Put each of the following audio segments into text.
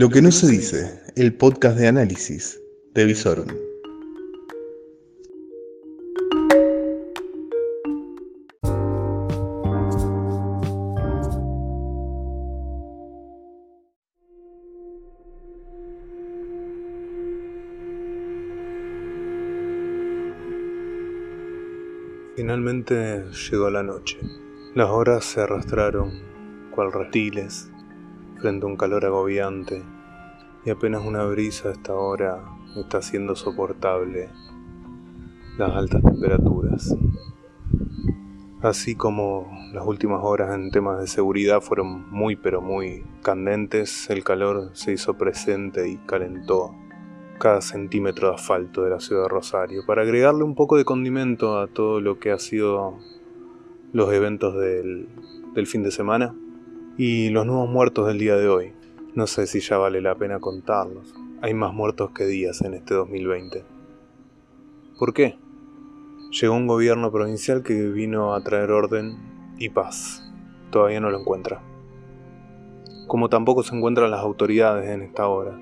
Lo que no se dice, el podcast de análisis de Visorum. Finalmente llegó la noche. Las horas se arrastraron, cual reptiles, frente a un calor agobiante, y apenas una brisa a esta hora está haciendo soportable las altas temperaturas. Así como las últimas horas en temas de seguridad fueron muy pero muy candentes, el calor se hizo presente y calentó cada centímetro de asfalto de la ciudad de Rosario para agregarle un poco de condimento a todo lo que ha sido los eventos del, del fin de semana y los nuevos muertos del día de hoy. No sé si ya vale la pena contarlos. Hay más muertos que días en este 2020. ¿Por qué? Llegó un gobierno provincial que vino a traer orden y paz. Todavía no lo encuentra. Como tampoco se encuentran las autoridades en esta hora.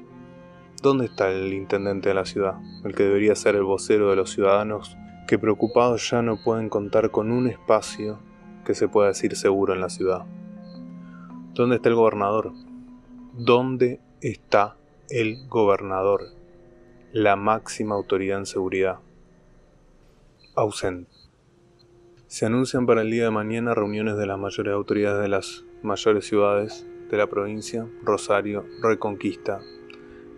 ¿Dónde está el intendente de la ciudad? El que debería ser el vocero de los ciudadanos que preocupados ya no pueden contar con un espacio que se pueda decir seguro en la ciudad. ¿Dónde está el gobernador? ¿Dónde está el gobernador? La máxima autoridad en seguridad. Ausente. Se anuncian para el día de mañana reuniones de las mayores autoridades de las mayores ciudades de la provincia, Rosario, Reconquista,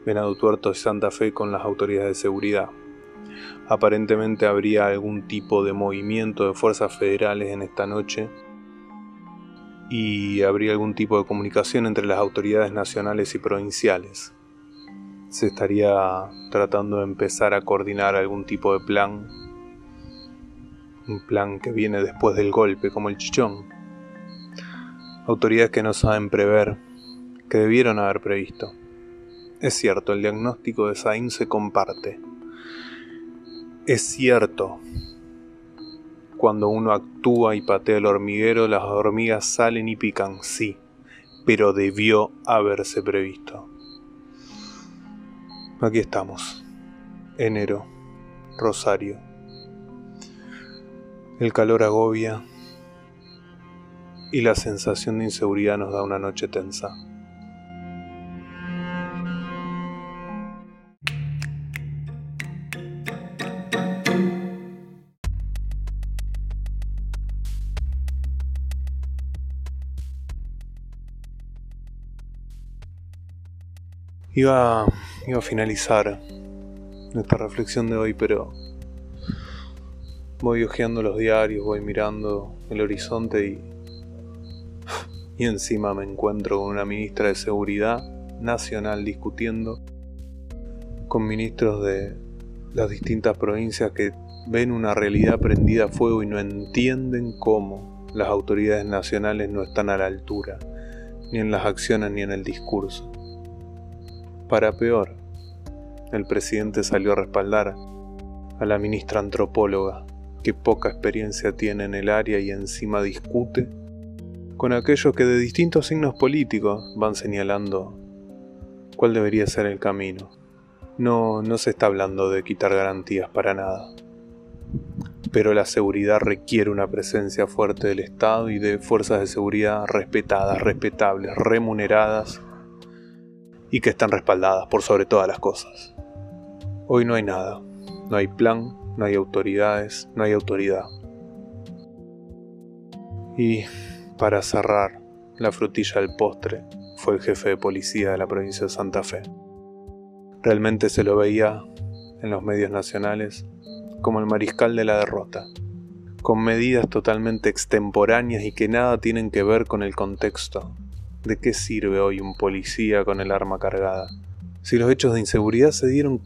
Venado Tuerto y Santa Fe con las autoridades de seguridad. Aparentemente habría algún tipo de movimiento de fuerzas federales en esta noche y habría algún tipo de comunicación entre las autoridades nacionales y provinciales. Se estaría tratando de empezar a coordinar algún tipo de plan, un plan que viene después del golpe, como el chichón. Autoridades que no saben prever, que debieron haber previsto. Es cierto, el diagnóstico de Sain se comparte. Es cierto, cuando uno actúa y patea el hormiguero, las hormigas salen y pican, sí, pero debió haberse previsto. Aquí estamos, enero, Rosario. El calor agobia y la sensación de inseguridad nos da una noche tensa. Iba, a finalizar esta reflexión de hoy, pero voy hojeando los diarios, voy mirando el horizonte y, y encima me encuentro con una ministra de Seguridad Nacional discutiendo con ministros de las distintas provincias que ven una realidad prendida a fuego y no entienden cómo las autoridades nacionales no están a la altura, ni en las acciones ni en el discurso. Para peor, el presidente salió a respaldar a la ministra antropóloga, que poca experiencia tiene en el área y encima discute con aquellos que de distintos signos políticos van señalando cuál debería ser el camino. No, no se está hablando de quitar garantías para nada. Pero la seguridad requiere una presencia fuerte del Estado y de fuerzas de seguridad respetadas, respetables, remuneradas y que están respaldadas por sobre todas las cosas. Hoy no hay nada, no hay plan, no hay autoridades, no hay autoridad. Y para cerrar, la frutilla del postre fue el jefe de policía de la provincia de Santa Fe. Realmente se lo veía en los medios nacionales como el mariscal de la derrota, con medidas totalmente extemporáneas y que nada tienen que ver con el contexto ¿De qué sirve hoy un policía con el arma cargada? Si los hechos de inseguridad se dieron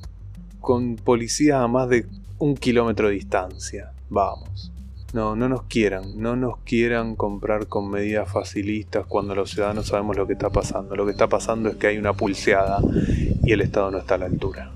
con policías a más de un kilómetro de distancia. Vamos. No, no nos quieran, no nos quieran comprar con medidas facilistas cuando los ciudadanos sabemos lo que está pasando. Lo que está pasando es que hay una pulseada y el Estado no está a la altura.